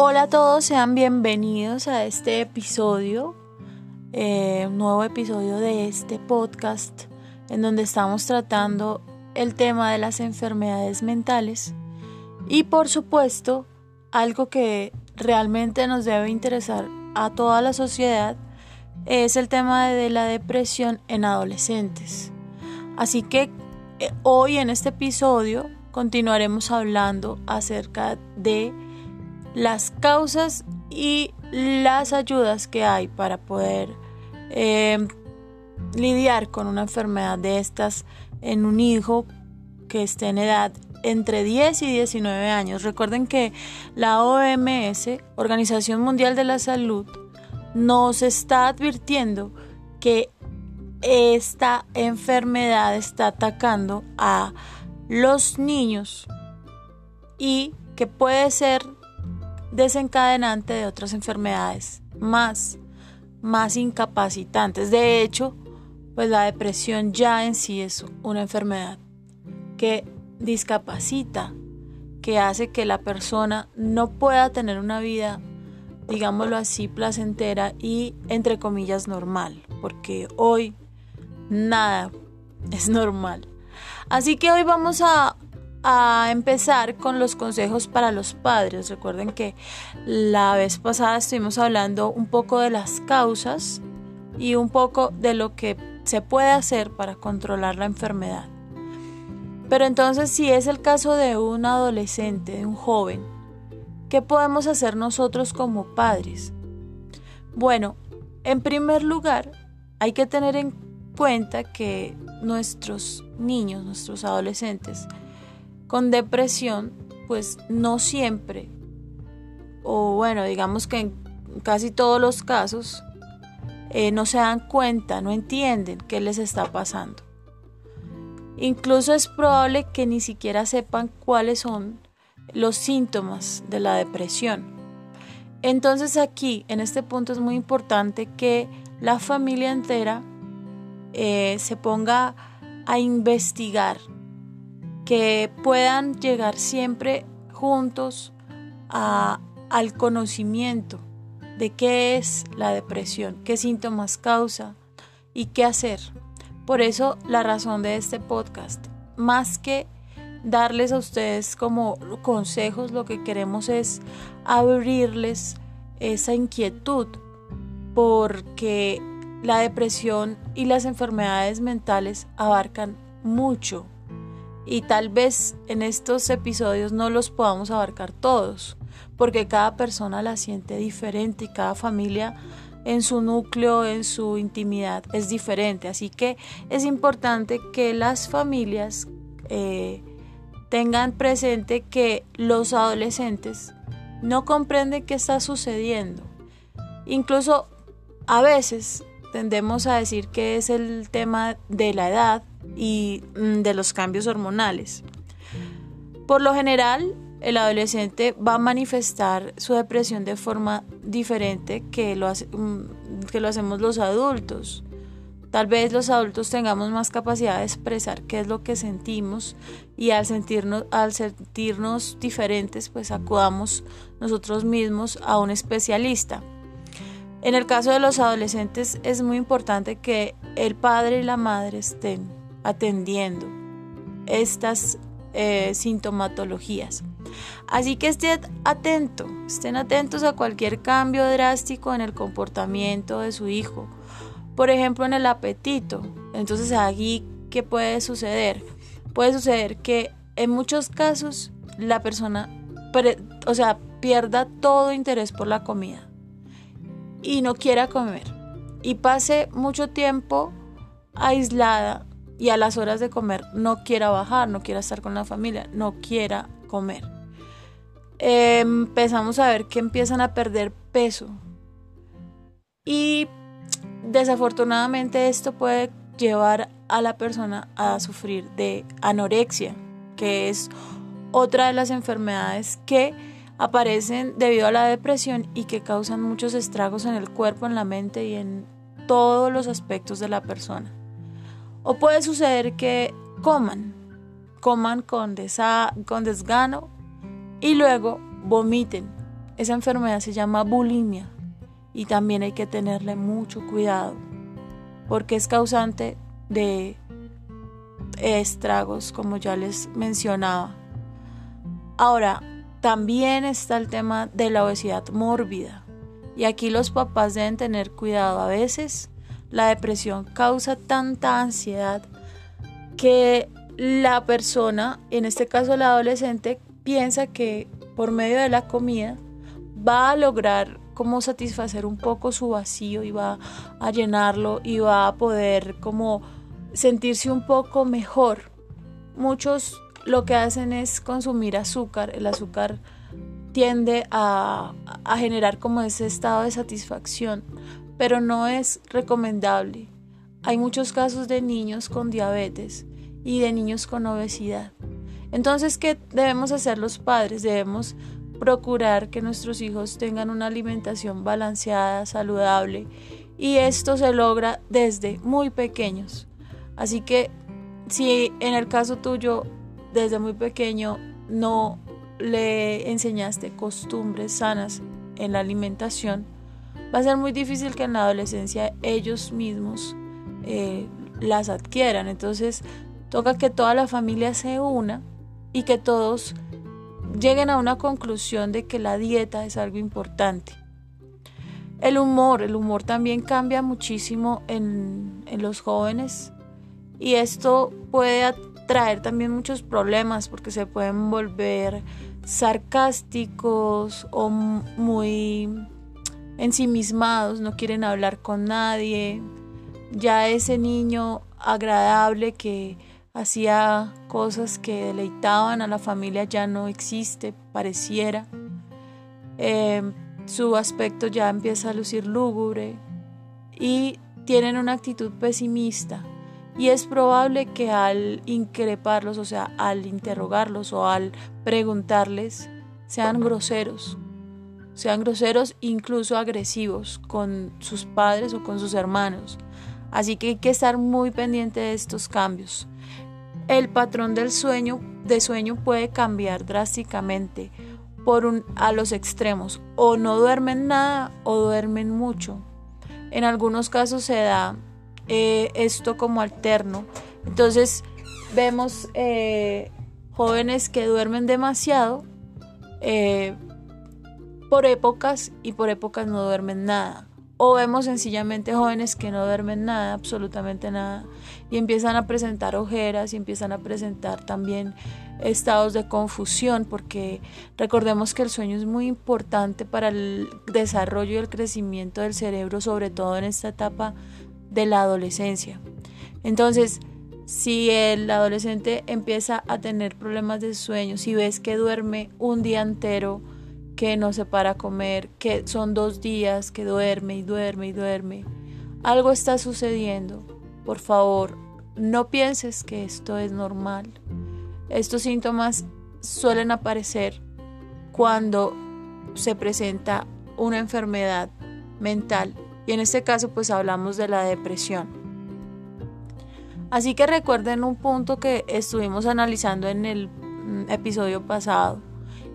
Hola a todos, sean bienvenidos a este episodio, eh, nuevo episodio de este podcast en donde estamos tratando el tema de las enfermedades mentales y por supuesto algo que realmente nos debe interesar a toda la sociedad es el tema de la depresión en adolescentes. Así que eh, hoy en este episodio continuaremos hablando acerca de las causas y las ayudas que hay para poder em, lidiar con una enfermedad de estas en un hijo que esté en edad entre 10 y 19 años. Recuerden que la OMS, Organización Mundial de la Salud, nos está advirtiendo que esta enfermedad está atacando a los niños y que puede ser desencadenante de otras enfermedades más, más incapacitantes. De hecho, pues la depresión ya en sí es una enfermedad que discapacita, que hace que la persona no pueda tener una vida, digámoslo así, placentera y entre comillas normal, porque hoy nada es normal. Así que hoy vamos a a empezar con los consejos para los padres. Recuerden que la vez pasada estuvimos hablando un poco de las causas y un poco de lo que se puede hacer para controlar la enfermedad. Pero entonces si es el caso de un adolescente, de un joven, ¿qué podemos hacer nosotros como padres? Bueno, en primer lugar, hay que tener en cuenta que nuestros niños, nuestros adolescentes, con depresión, pues no siempre, o bueno, digamos que en casi todos los casos, eh, no se dan cuenta, no entienden qué les está pasando. Incluso es probable que ni siquiera sepan cuáles son los síntomas de la depresión. Entonces aquí, en este punto, es muy importante que la familia entera eh, se ponga a investigar que puedan llegar siempre juntos al conocimiento de qué es la depresión, qué síntomas causa y qué hacer. Por eso la razón de este podcast, más que darles a ustedes como consejos, lo que queremos es abrirles esa inquietud, porque la depresión y las enfermedades mentales abarcan mucho y tal vez en estos episodios no los podamos abarcar todos, porque cada persona la siente diferente y cada familia en su núcleo, en su intimidad es diferente. Así que es importante que las familias eh, tengan presente que los adolescentes no comprenden qué está sucediendo. Incluso a veces tendemos a decir que es el tema de la edad y mm, de los cambios hormonales. Por lo general, el adolescente va a manifestar su depresión de forma diferente que lo, mm, que lo hacemos los adultos. Tal vez los adultos tengamos más capacidad de expresar qué es lo que sentimos y al sentirnos, al sentirnos diferentes, pues acudamos nosotros mismos a un especialista. En el caso de los adolescentes es muy importante que el padre y la madre estén atendiendo estas eh, sintomatologías. Así que estén atentos, estén atentos a cualquier cambio drástico en el comportamiento de su hijo. Por ejemplo, en el apetito. Entonces, aquí, ¿qué puede suceder? Puede suceder que en muchos casos la persona, o sea, pierda todo interés por la comida y no quiera comer y pase mucho tiempo aislada y a las horas de comer no quiera bajar, no quiera estar con la familia, no quiera comer. empezamos a ver que empiezan a perder peso y desafortunadamente esto puede llevar a la persona a sufrir de anorexia, que es otra de las enfermedades que aparecen debido a la depresión y que causan muchos estragos en el cuerpo, en la mente y en todos los aspectos de la persona. O puede suceder que coman, coman con, con desgano y luego vomiten esa enfermedad se llama bulimia y también hay que tenerle mucho cuidado porque es causante de estragos, como ya les mencionaba. Ahora, también está el tema de la obesidad mórbida. Y aquí los papás deben tener cuidado. A veces la depresión causa tanta ansiedad que la persona, en este caso el adolescente, piensa que por medio de la comida va a lograr como satisfacer un poco su vacío y va a llenarlo y va a poder como sentirse un poco mejor. Muchos lo que hacen es consumir azúcar. El azúcar tiende a, a generar como ese estado de satisfacción, pero no es recomendable. Hay muchos casos de niños con diabetes y de niños con obesidad. Entonces, ¿qué debemos hacer los padres? Debemos procurar que nuestros hijos tengan una alimentación balanceada, saludable, y esto se logra desde muy pequeños. Así que si en el caso tuyo desde muy pequeño no le enseñaste costumbres sanas en la alimentación, va a ser muy difícil que en la adolescencia ellos mismos eh, las adquieran. Entonces toca que toda la familia se una y que todos lleguen a una conclusión de que la dieta es algo importante. El humor, el humor también cambia muchísimo en, en los jóvenes y esto puede traer también muchos problemas porque se pueden volver sarcásticos o muy ensimismados, no quieren hablar con nadie. Ya ese niño agradable que hacía cosas que deleitaban a la familia ya no existe, pareciera. Em, su aspecto ya empieza a lucir lúgubre y tienen una actitud pesimista y es probable que al increparlos, o sea, al interrogarlos o al preguntarles, sean groseros, sean groseros, incluso agresivos con sus padres o con sus hermanos. Así que hay que estar muy pendiente de estos cambios. El patrón del sueño, de sueño puede cambiar drásticamente por un, a los extremos. O no duermen nada o duermen mucho. En algunos casos se da eh, esto como alterno. Entonces vemos eh, jóvenes que duermen demasiado eh, por épocas y por épocas no duermen nada. O vemos sencillamente jóvenes que no duermen nada, absolutamente nada, y empiezan a presentar ojeras y empiezan a presentar también estados de confusión, porque recordemos que el sueño es muy importante para el desarrollo y el crecimiento del cerebro, sobre todo en esta etapa de la adolescencia. Entonces, si el adolescente empieza a tener problemas de sueño, si ves que duerme un día entero, que no se para comer, que son dos días que duerme y duerme y duerme, algo está sucediendo. Por favor, no pienses que esto es normal. Estos síntomas suelen aparecer cuando se presenta una enfermedad mental y en este caso pues hablamos de la depresión. Así que recuerden un punto que estuvimos analizando en el mm, episodio pasado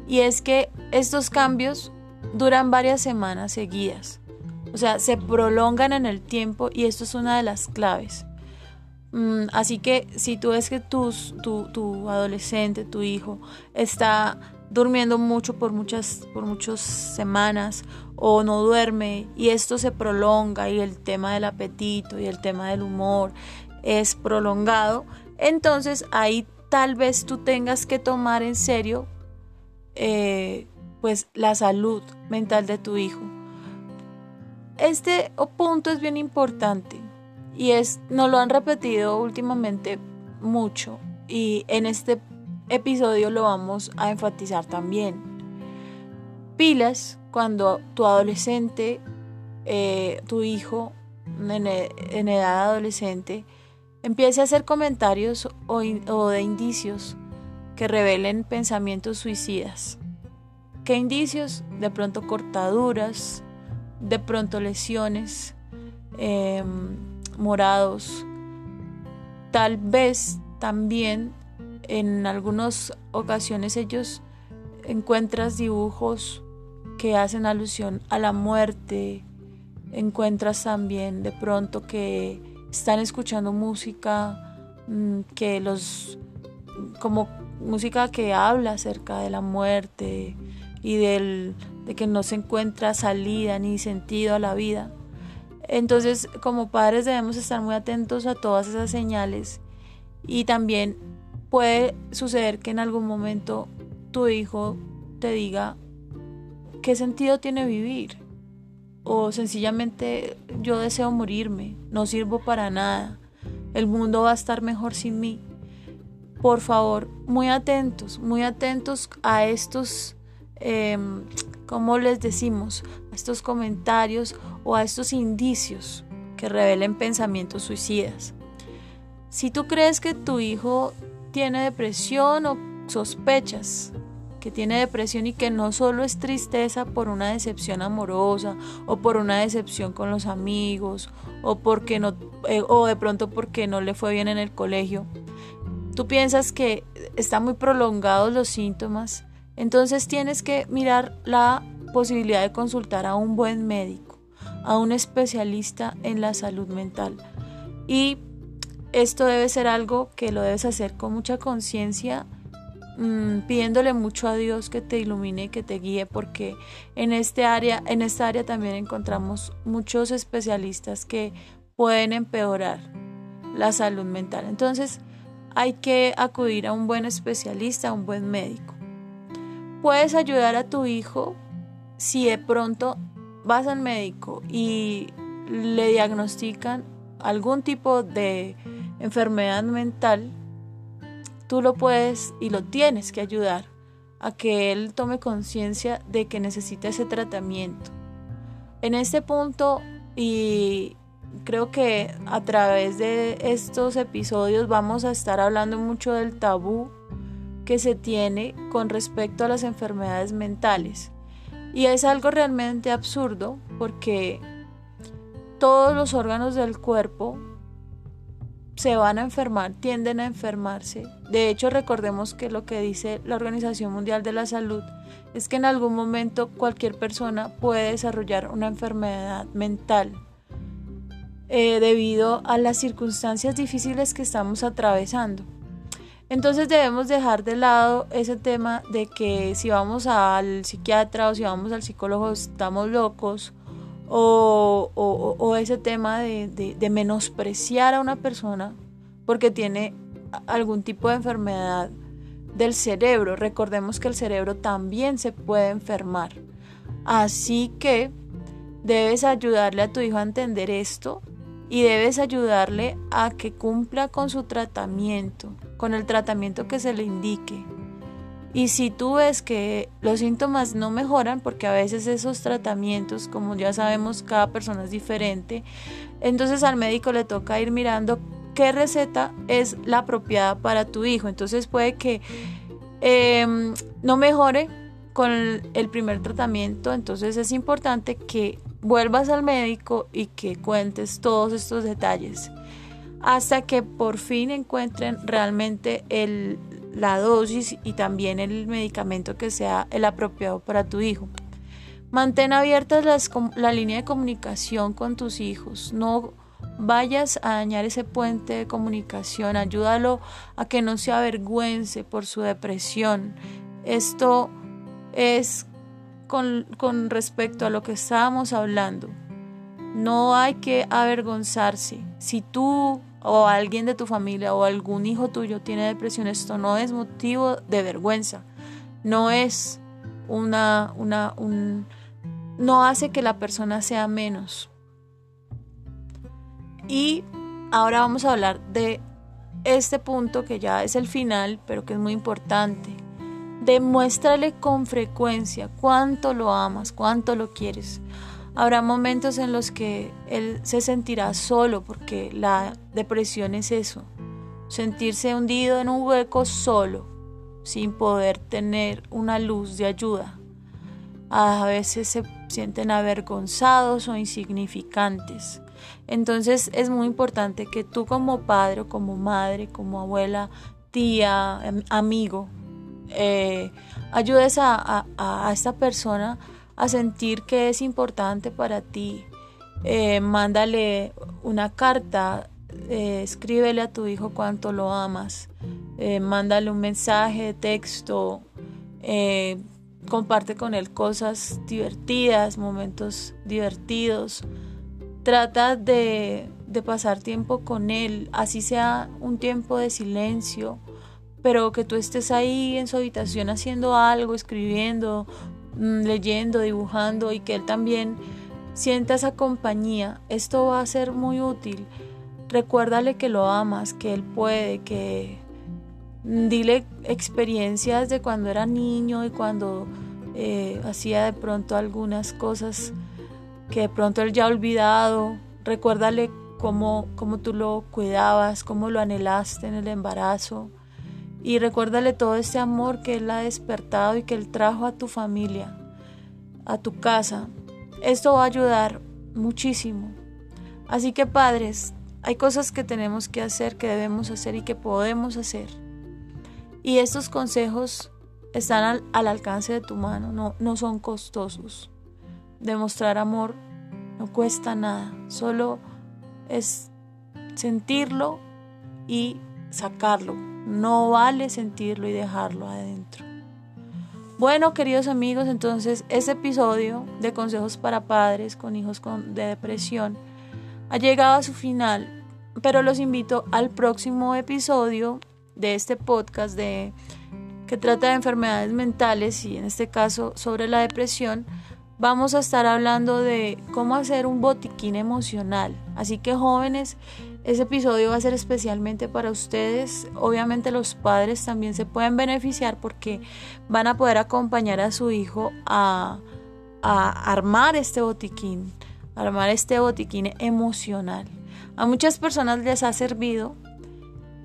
y es que estos cambios duran varias semanas seguidas. O sea, se prolongan en el tiempo y esto es una de las claves. Mm, así que si tú ves que tu, tu adolescente, tu hijo, está durmiendo mucho por muchas, por muchas semanas o no duerme y esto se prolonga y el tema del apetito y el tema del humor es prolongado, entonces ahí tal vez tú tengas que tomar en serio eh, pues la salud mental de tu hijo. Este punto es bien importante y es, nos lo han repetido últimamente mucho y en este episodio lo vamos a enfatizar también. Pilas cuando tu adolescente, eh, tu hijo en, edad adolescente, empiece a hacer comentarios o de indicios que revelen pensamientos suicidas. ¿Qué indicios? De pronto cortaduras, de pronto lesiones, em, morados. Tal vez también en algunas ocasiones ellos encuentras dibujos que hacen alusión a la muerte. Encuentras también de pronto que están escuchando música mm, que los como música que habla acerca de la muerte y del, de que no se encuentra salida ni sentido a la vida. Entonces, como padres debemos estar muy atentos a todas esas señales y también puede suceder que en algún momento tu hijo te diga qué sentido tiene vivir o sencillamente yo deseo morirme, no sirvo para nada, el mundo va a estar mejor sin mí. Por favor, muy atentos, muy atentos a estos, eh, como les decimos, a estos comentarios o a estos indicios que revelen pensamientos suicidas. Si tú crees que tu hijo tiene depresión o sospechas que tiene depresión y que no solo es tristeza por una decepción amorosa o por una decepción con los amigos o porque no eh, o de pronto porque no le fue bien en el colegio. Tú piensas que están muy prolongados los síntomas, entonces tienes que mirar la posibilidad de consultar a un buen médico, a un especialista en la salud mental. Y esto debe ser algo que lo debes hacer con mucha conciencia Mm, pidiéndole mucho a Dios que te ilumine, que te guíe, porque en este área, en esta área también encontramos muchos especialistas que pueden empeorar la salud mental. Entonces, hay que acudir a un buen especialista, a un buen médico. Puedes ayudar a tu hijo si de pronto vas al médico y le diagnostican algún tipo de enfermedad mental tú lo puedes y lo tienes que ayudar a que él tome conciencia de que necesita ese tratamiento. En este punto, y creo que a través de estos episodios vamos a estar hablando mucho del tabú que se tiene con respecto a las enfermedades mentales. Y es algo realmente absurdo porque todos los órganos del cuerpo se van a enfermar, tienden a enfermarse. De hecho, recordemos que lo que dice la Organización Mundial de la Salud es que en algún momento cualquier persona puede desarrollar una enfermedad mental eh, debido a las circunstancias difíciles que estamos atravesando. Entonces debemos dejar de lado ese tema de que si vamos al psiquiatra o si vamos al psicólogo estamos locos o, ese tema de, menospreciar a una persona porque tiene algún tipo de enfermedad del cerebro. Recordemos que el cerebro también se puede enfermar. Así que debes ayudarle a tu hijo a entender esto y debes ayudarle a que cumpla con su tratamiento, con el tratamiento que se le indique. Y si tú ves que los síntomas no mejoran, porque a veces esos tratamientos, como ya sabemos, cada persona es diferente, entonces al médico le toca ir mirando qué receta es la apropiada para tu hijo. Entonces puede que em, no mejore con el primer tratamiento, entonces es importante que vuelvas al médico y que cuentes todos estos detalles hasta que por fin encuentren realmente el, la dosis y también el medicamento que sea el apropiado para tu hijo. Mantén abiertas las, la línea de comunicación con tus hijos. No vayas a dañar ese puente de comunicación. Ayúdalo a que no se avergüence por su depresión. Esto es con, respecto a lo que estábamos hablando. No hay que avergonzarse. Si tú o alguien de tu familia o algún hijo tuyo tiene depresión, esto no es motivo de vergüenza, no es una, una, un, no hace que la persona sea menos. Y ahora vamos a hablar de este punto que ya es el final, pero que es muy importante. Demuéstrale con frecuencia cuánto lo amas, cuánto lo quieres. Habrá momentos en los que él se sentirá solo porque la depresión es eso, sentirse hundido en un hueco solo, sin poder tener una luz de ayuda. A veces se sienten avergonzados o insignificantes. Entonces es muy importante que tú como padre, como madre, como abuela, tía, amigo, eh, ayudes a, a esta persona a sentir que es importante para ti, eh, mándale una carta, eh, escríbele a tu hijo cuánto lo amas, eh, mándale un mensaje de texto, comparte con él cosas divertidas, momentos divertidos. Trata de, de pasar tiempo con él, así sea un tiempo de silencio, pero que tú estés ahí en su habitación haciendo algo, escribiendo, mm, leyendo, dibujando y que él también sienta esa compañía. Esto va a ser muy útil. Recuérdale que lo amas, que él puede, que mm, dile experiencias de cuando era niño y cuando eh, hacía de pronto algunas cosas que de pronto él ya ha olvidado. Recuérdale cómo, cómo tú lo cuidabas, cómo lo anhelaste en el embarazo. Y recuérdale todo ese amor que Él ha despertado y que Él trajo a tu familia, a tu casa. Esto va a ayudar muchísimo. Así que padres, hay cosas que tenemos que hacer, que debemos hacer y que podemos hacer. Y estos consejos están al, al alcance de tu mano, no, no son costosos. Demostrar amor no cuesta nada, solo es sentirlo y sacarlo. No vale sentirlo y dejarlo adentro. Bueno, queridos amigos, entonces este episodio de consejos para padres con hijos con, de depresión ha llegado a su final, pero los invito al próximo episodio de este podcast de que trata de enfermedades mentales y en este caso sobre la depresión vamos a estar hablando de cómo hacer un botiquín emocional. Así que jóvenes, ese episodio va a ser especialmente para ustedes. Obviamente los padres también se pueden beneficiar porque van a poder acompañar a su hijo a, armar este botiquín, armar este botiquín emocional. A muchas personas les ha servido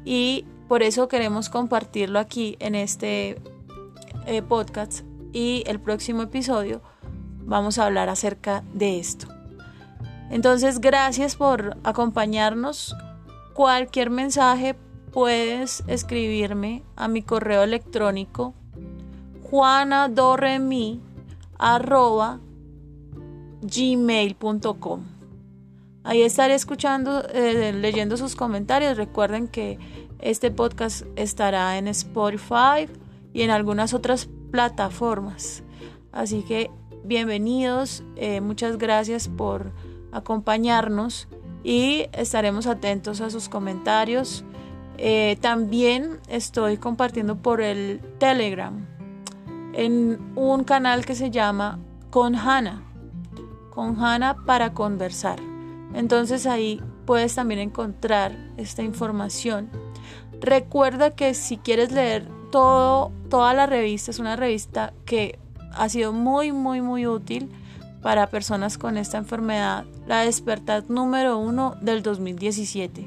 y por eso queremos compartirlo aquí en este eh, podcast y el próximo episodio vamos a hablar acerca de esto. Entonces, gracias por acompañarnos. Cualquier mensaje puedes escribirme a mi correo electrónico juanadoremi@gmail.com. Ahí estaré escuchando, eh, leyendo sus comentarios. Recuerden que este podcast estará en Spotify y en algunas otras plataformas. Así que bienvenidos, eh, muchas gracias por acompañarnos y estaremos atentos a sus comentarios. Eh, también estoy compartiendo por el Telegram en un canal que se llama Con Hannah, con Hannah para conversar. Entonces ahí puedes también encontrar esta información. Recuerda que si quieres leer todo, toda la revista, es una revista que ha sido muy, muy, muy útil para personas con esta enfermedad, la despertar número uno del 2017.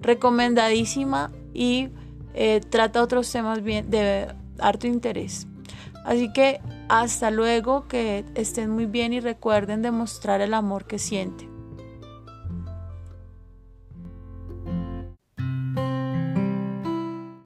Recomendadísima y eh, trata otros temas bien, de harto interés. Así que hasta luego, que estén muy bien y recuerden demostrar el amor que sienten.